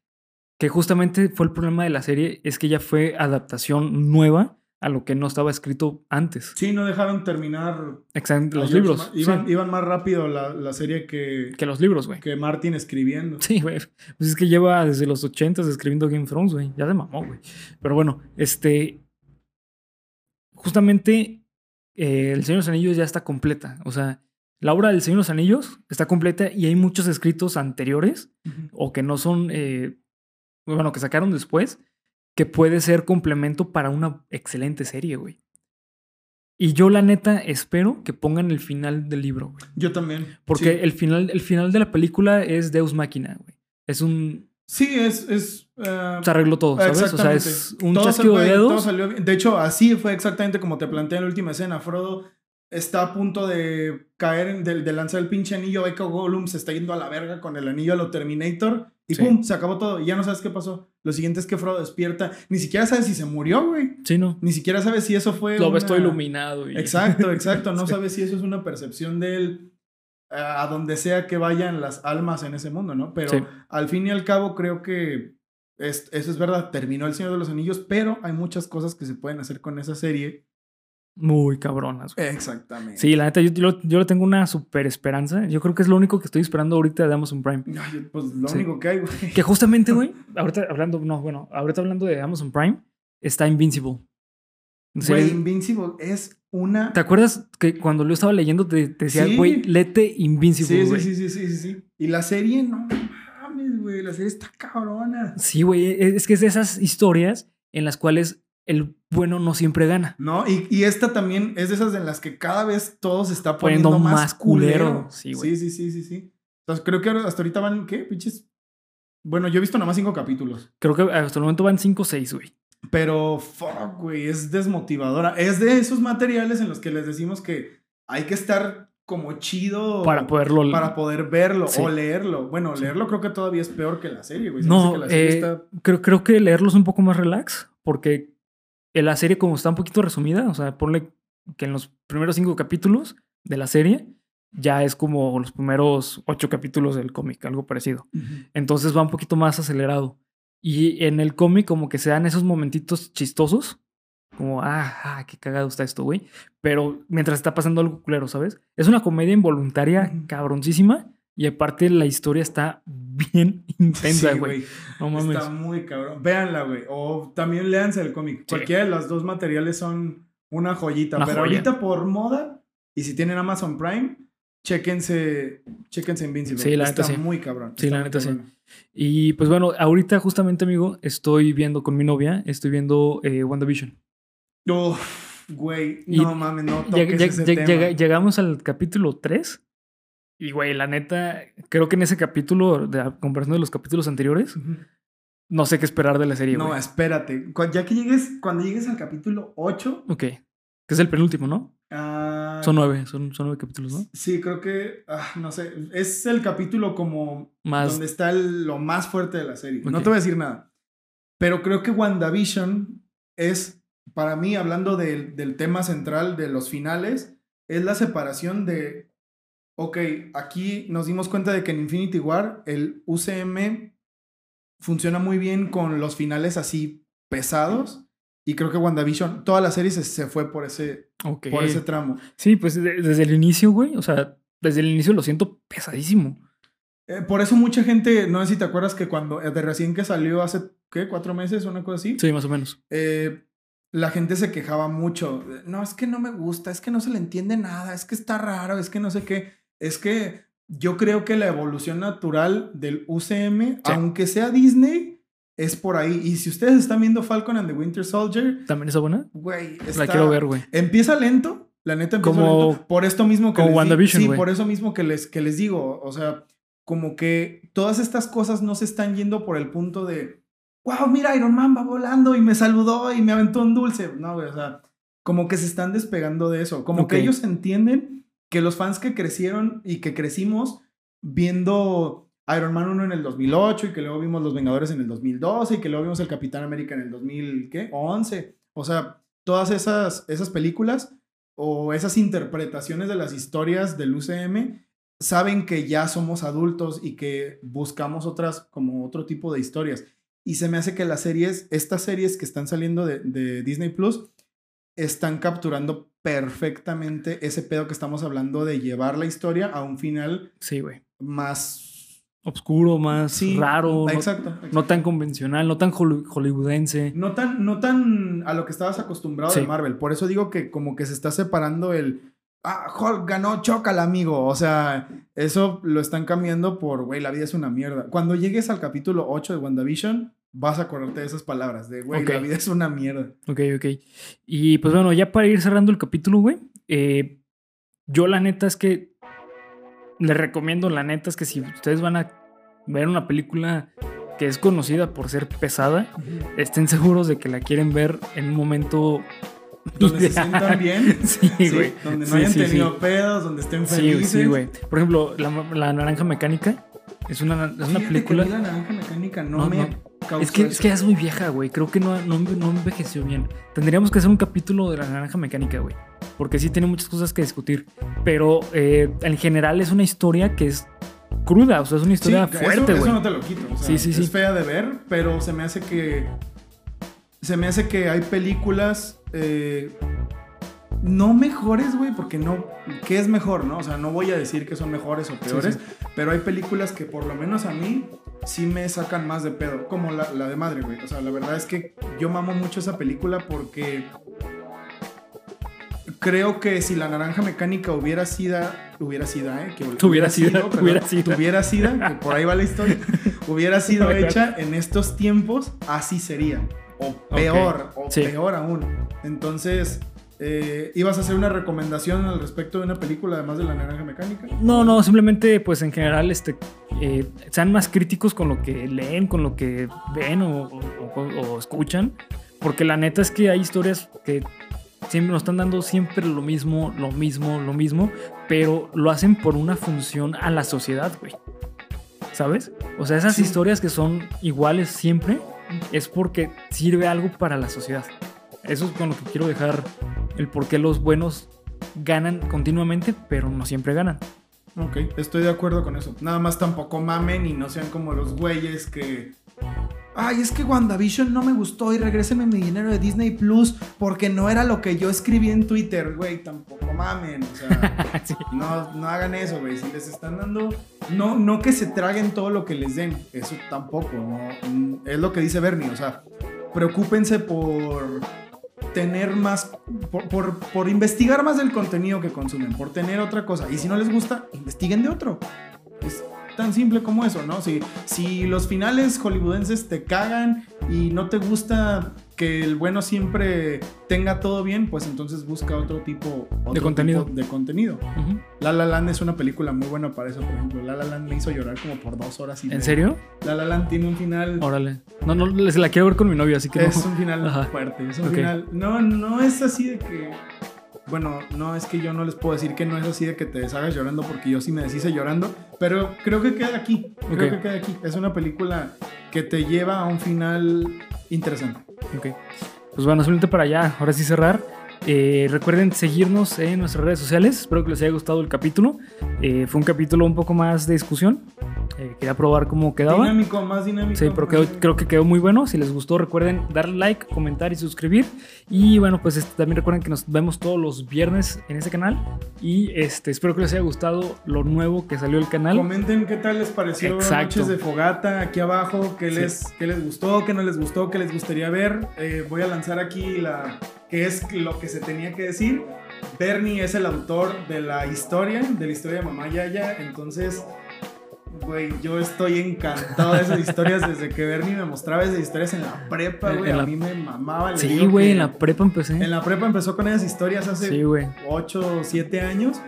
A: que justamente fue el problema de la serie, es que ya fue adaptación nueva a lo que no estaba escrito antes.
B: sí, no dejaron terminar a
A: los libros.
B: Ma- Iban,
A: sí,
B: iban más rápido la, la serie que,
A: que los libros, güey.
B: que Martin escribiendo.
A: Sí, güey. Pues es que lleva desde los 80 escribiendo Game of Thrones, güey. Ya se mamó, güey. Pero bueno, este. Justamente, eh, El Señor de los Anillos ya está completa. O sea, la obra del Señor de los Anillos está completa y hay muchos escritos anteriores o que no son. eh, bueno, que sacaron después, que puede ser complemento para una excelente serie, güey. Y yo, la neta, espero que pongan el final del libro, güey.
B: Yo también.
A: Porque
B: Sí.
A: el, final, el final de la película es Deus Máquina, güey. Es un.
B: Sí, es. es eh,
A: Se arregló todo, ¿sabes? O sea, es un
B: Todo
A: chasquido de
B: todo
A: dedos.
B: salió bien. De hecho, así fue exactamente como te planteé en la última escena. Frodo está a punto de caer, de, de lanzar el pinche anillo. Ve que Gollum se está yendo a la verga con el anillo a lo Terminator. Y
A: Sí.
B: pum, se acabó todo. Y ya no sabes qué pasó. Lo siguiente es que Frodo despierta. Ni siquiera sabes si se murió, güey.
A: Sí, no.
B: Ni siquiera sabes si eso fue.
A: Lo ves todo iluminado. Y...
B: Exacto, exacto. No
A: Sí.
B: sabes si eso es una percepción de él eh, a donde sea que vayan las almas en ese mundo, ¿no? Pero
A: Sí.
B: al fin y al cabo creo que es- eso es verdad. Terminó El Señor de los Anillos, pero hay muchas cosas que se pueden hacer con esa serie.
A: Muy cabronas. güey.
B: Exactamente.
A: Sí, la neta, yo, yo, yo le tengo una super esperanza. Yo creo que es lo único que estoy esperando ahorita de Amazon Prime.
B: Ay, pues lo
A: Sí.
B: único que hay, güey.
A: Que justamente, güey, ahorita hablando, no, bueno, ahorita hablando de Amazon Prime, está Invincible. Sea,
B: Güey, Invincible es una.
A: ¿Te acuerdas que cuando lo estaba leyendo te, te decía,
B: Sí.
A: güey, lete Invincible,
B: Sí, sí,
A: güey?
B: sí, sí, sí, sí, sí. Y la serie, no mames, güey. La serie está cabrona.
A: Sí, güey, es es que es de esas historias en las cuales el bueno no siempre gana.
B: No, y, y esta también es de esas en las que cada vez todo se está
A: Poniendo
B: poniendo, más,
A: más culero.
B: culero.
A: Sí, güey.
B: Sí, sí, sí, sí, sí. Entonces creo que hasta ahorita van, ¿qué? Pinches. Bueno, yo he visto nada más cinco capítulos.
A: Creo que hasta el momento van 5 o 6, güey.
B: Pero, fuck, güey, es desmotivadora. Es de esos materiales en los que les decimos que hay que estar como chido
A: Para poderlo...
B: para poder verlo
A: Sí.
B: o leerlo. Bueno,
A: Sí.
B: leerlo creo que todavía es peor que la serie, güey. Se
A: No,
B: que la serie
A: eh,
B: está-
A: creo, creo que leerlo es un poco más relax, porque la serie como está un poquito resumida, o sea, ponle que en los primeros cinco capítulos de la serie ya es como los primeros ocho capítulos del cómic, algo parecido. Entonces va un poquito más acelerado. Y en el cómic como que se dan esos momentitos chistosos, como, ah, ah, qué cagado está esto, güey. Pero mientras está pasando algo culero, ¿sabes? Es una comedia involuntaria
B: Ujú.
A: cabroncísima y aparte la historia está bien intensa,
B: Sí,
A: güey. no mames.
B: Está muy cabrón. Véanla, güey. O también léanse el cómic. Cualquiera de los dos materiales son una joyita.
A: Una
B: pero
A: joya.
B: ahorita por moda, y si tienen Amazon Prime, chéquense, chéquense Invincible.
A: Sí, la
B: Está
A: neta sí.
B: muy cabrón.
A: Sí,
B: Está
A: la neta sí. Y pues bueno, ahorita justamente, amigo, estoy viendo con mi novia, estoy viendo eh, WandaVision.
B: Uf, güey. No mames, no toques
A: lleg-
B: ese
A: lleg-
B: tema.
A: llega- llegamos al capítulo 3. Y, güey, la neta, creo que en ese capítulo, de, a comparación de los capítulos anteriores, no sé qué esperar de la serie,
B: No, espérate. Ya que llegues, cuando llegues al capítulo 8,
A: Ok. Que es el penúltimo, ¿no?
B: ah,
A: Son nueve, son, son nueve capítulos, ¿no?
B: Sí, creo que, ah, no sé, es el capítulo como
A: Más.
B: donde está el- lo más fuerte de la serie. No te voy a decir nada. Pero creo que WandaVision es, para mí, hablando del, del tema central de los finales, es la separación de, ok, aquí nos dimos cuenta de que en Infinity War el UCM funciona muy bien con los finales así pesados. Y creo que WandaVision, toda la serie se, se fue por ese, por ese tramo.
A: Sí, pues de- desde el inicio, güey. O sea, desde el inicio lo siento pesadísimo.
B: Eh, por eso mucha gente, no sé si te acuerdas que cuando, eh, de recién que salió hace, ¿qué? ¿Cuatro meses? Una cosa así.
A: Sí, más o menos.
B: eh, la gente se quejaba mucho. No, es que no me gusta, es que no se le entiende nada, es que está raro, es que no sé qué. Es que yo creo que la evolución natural del UCM, aunque sea Disney, es por ahí. Y si ustedes están viendo Falcon and the Winter Soldier,
A: ¿También está buena?
B: güey,
A: La quiero ver, güey.
B: Empieza lento, la neta empieza
A: Como-
B: lento. Por esto mismo que
A: como
B: les
A: WandaVision,
B: Sí, por eso mismo que les, que les digo. O sea, como que todas estas cosas no se están yendo por el punto de, wow, mira, Iron Man va volando y me saludó y me aventó un dulce. No, güey, o sea, como que se están despegando de eso. Como que ellos entienden que los fans que crecieron y que crecimos viendo Iron Man 1 en el 2008 y que luego vimos Los Vengadores en el 2012 y que luego vimos el Capitán América en el 2011. O sea, todas esas, esas películas o esas interpretaciones de las historias del UCM saben que ya somos adultos y que buscamos otras como otro tipo de historias. Y se me hace que las series, estas series que están saliendo de, de Disney Plus, están capturando perfectamente ese pedo que estamos hablando de llevar la historia a un final
A: Sí, güey.
B: más
A: Oscuro, más
B: sí,
A: raro. no-
B: Exacto. exacto.
A: No, tan convencional, no tan holly- hollywoodense.
B: No tan, no tan a lo que estabas acostumbrado
A: Sí.
B: de Marvel. Por eso digo que como que se está separando el... Ah, Hulk ganó, chócala, amigo. O sea, eso lo están cambiando por, güey, la vida es una mierda. Cuando llegues al capítulo 8 de WandaVision, vas a acordarte de esas palabras. De, güey,
A: Ok.
B: la vida es una mierda.
A: Ok, ok. Y pues bueno, ya para ir cerrando el capítulo, güey. eh, yo la neta es que les recomiendo, la neta es que si ustedes van a ver una película que es conocida por ser pesada, estén seguros de que la quieren ver en un momento
B: Donde se sientan bien.
A: Sí,
B: Sí,
A: güey.
B: donde no
A: Sí,
B: hayan
A: sí,
B: tenido
A: sí.
B: pedos, donde estén
A: Sí,
B: felices.
A: sí, güey. Por ejemplo, la, la naranja mecánica es una, es una película.
B: la naranja mecánica no,
A: No,
B: me
A: no. Es que,
B: eso.
A: es que es muy vieja, güey. Creo que no, no, no envejeció bien. Tendríamos que hacer un capítulo de la naranja mecánica, güey. Porque sí tiene muchas cosas que discutir. Pero eh, en general es una historia que es cruda. O sea, es una
B: Sí,
A: historia
B: eso-
A: fuerte,
B: eso,
A: güey.
B: no te lo quito. o sea,
A: Sí, sí, sí.
B: Es fea de ver, pero se me hace que. Se me hace que hay películas. eh, no mejores, güey, porque no. ¿Qué es mejor, no? O sea, no voy a decir que son mejores o peores,
A: sí.
B: pero hay películas que por lo menos a mí sí me sacan más de pedo, como la, la de madre, güey. O sea, la verdad es que yo mamo mucho esa película porque creo que si la naranja mecánica hubiera sido, hubiera sido, ¿eh? Que
A: Tuviera sido,
B: perdón,
A: tuviera sido.
B: tuviera sido, que por ahí va la historia, hubiera sido hecha en estos tiempos, así sería. O peor, o
A: Sí.
B: peor aún. Entonces, eh, ¿ibas a hacer una recomendación al respecto de una película además de la naranja mecánica?
A: No, no, simplemente, pues en general, este, eh, sean más críticos con lo que leen, con lo que ven o, o- escuchan. Porque la neta es que hay historias que siempre nos están dando siempre lo mismo, lo mismo, lo mismo, pero lo hacen por una función a la sociedad, güey. ¿Sabes? O sea, esas
B: Sí.
A: historias que son iguales siempre es porque sirve algo para la sociedad. Eso es con lo que quiero dejar el por qué los buenos ganan continuamente, pero no siempre ganan.
B: Ok, estoy de acuerdo con eso. Nada más tampoco mamen y no sean como los güeyes que. Ay, es que WandaVision no me gustó y regrésenme mi dinero de Disney Plus porque no era lo que yo escribí en Twitter, güey. Tampoco mamen. O sea,
A: Sí.
B: no, no hagan eso, güey. Si les están dando. No, no que se traguen todo lo que les den. Eso tampoco. No, Mm, es lo que dice Bernie. O sea, preocúpense por tener más, por, por, por investigar más del contenido que consumen, por tener otra cosa. Y si no les gusta, investiguen de otro. Es tan simple como eso, ¿no? Si, si los finales hollywoodenses te cagan y no te gusta que el bueno siempre tenga todo bien, pues entonces busca otro tipo otro
A: contenido.
B: tipo de contenido. La La Land es una película muy buena para eso, por ejemplo. La La Land me hizo llorar como por dos horas y
A: ¿En
B: media.
A: serio?
B: La La Land tiene un final
A: Órale. No, no, les la quiero ver con mi novio, así que
B: es
A: no.
B: un final
A: Ajá.
B: fuerte. Es un final. No, no es así de que. Bueno, no es que yo no les puedo decir que no es así de que te deshagas llorando, porque yo sí me deshice llorando. Pero creo que queda aquí. Creo que queda aquí. Es una película que te lleva a un final interesante.
A: Ok. Pues bueno, simplemente para allá, ahora sí cerrar. Eh, recuerden seguirnos en nuestras redes sociales. Espero que les haya gustado el capítulo. Eh, fue un capítulo un poco más de discusión. Eh, quería probar cómo quedaba.
B: Dinámico, más dinámico.
A: Sí, pero quedó- creo que quedó muy bueno. Si les gustó, recuerden darle like, comentar y suscribir. Y bueno, pues este, también recuerden que nos vemos todos los viernes en este canal. Y este, espero que les haya gustado lo nuevo que salió del canal.
B: Comenten qué tal les pareció
A: Exacto.
B: Noches de Fogata aquí abajo, qué,
A: Sí.
B: les, qué les gustó, qué no les gustó, qué les gustaría ver. Eh, voy a lanzar aquí la que es lo que se tenía que decir. Bernie es el autor de la historia, de la historia de Mamá Yaya, entonces, güey, yo estoy encantado de esas historias desde que Bernie me mostraba esas historias en la prepa, güey, a mí me mamaba. le
A: Sí, güey, en la prepa empecé.
B: en la prepa empezó con esas historias hace
A: Sí, güey.
B: 8 o 7 años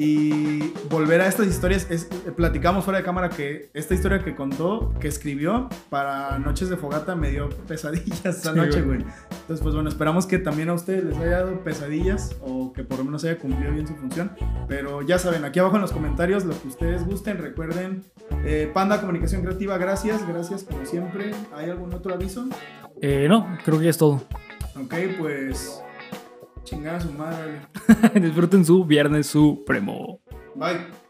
B: y volver a estas historias es platicamos fuera de cámara que esta historia que contó que escribió para Noches de Fogata me dio pesadillas esa
A: Sí,
B: noche
A: güey.
B: güey entonces pues bueno esperamos que también a ustedes les haya dado pesadillas o que por lo menos haya cumplido bien su función pero ya saben aquí abajo en los comentarios lo que ustedes gusten recuerden eh, Panda Comunicación Creativa gracias gracias como siempre ¿hay algún otro aviso?
A: Eh, no, creo que ya es todo.
B: ok pues chingada su madre
A: Disfruten su Viernes Supremo.
B: bye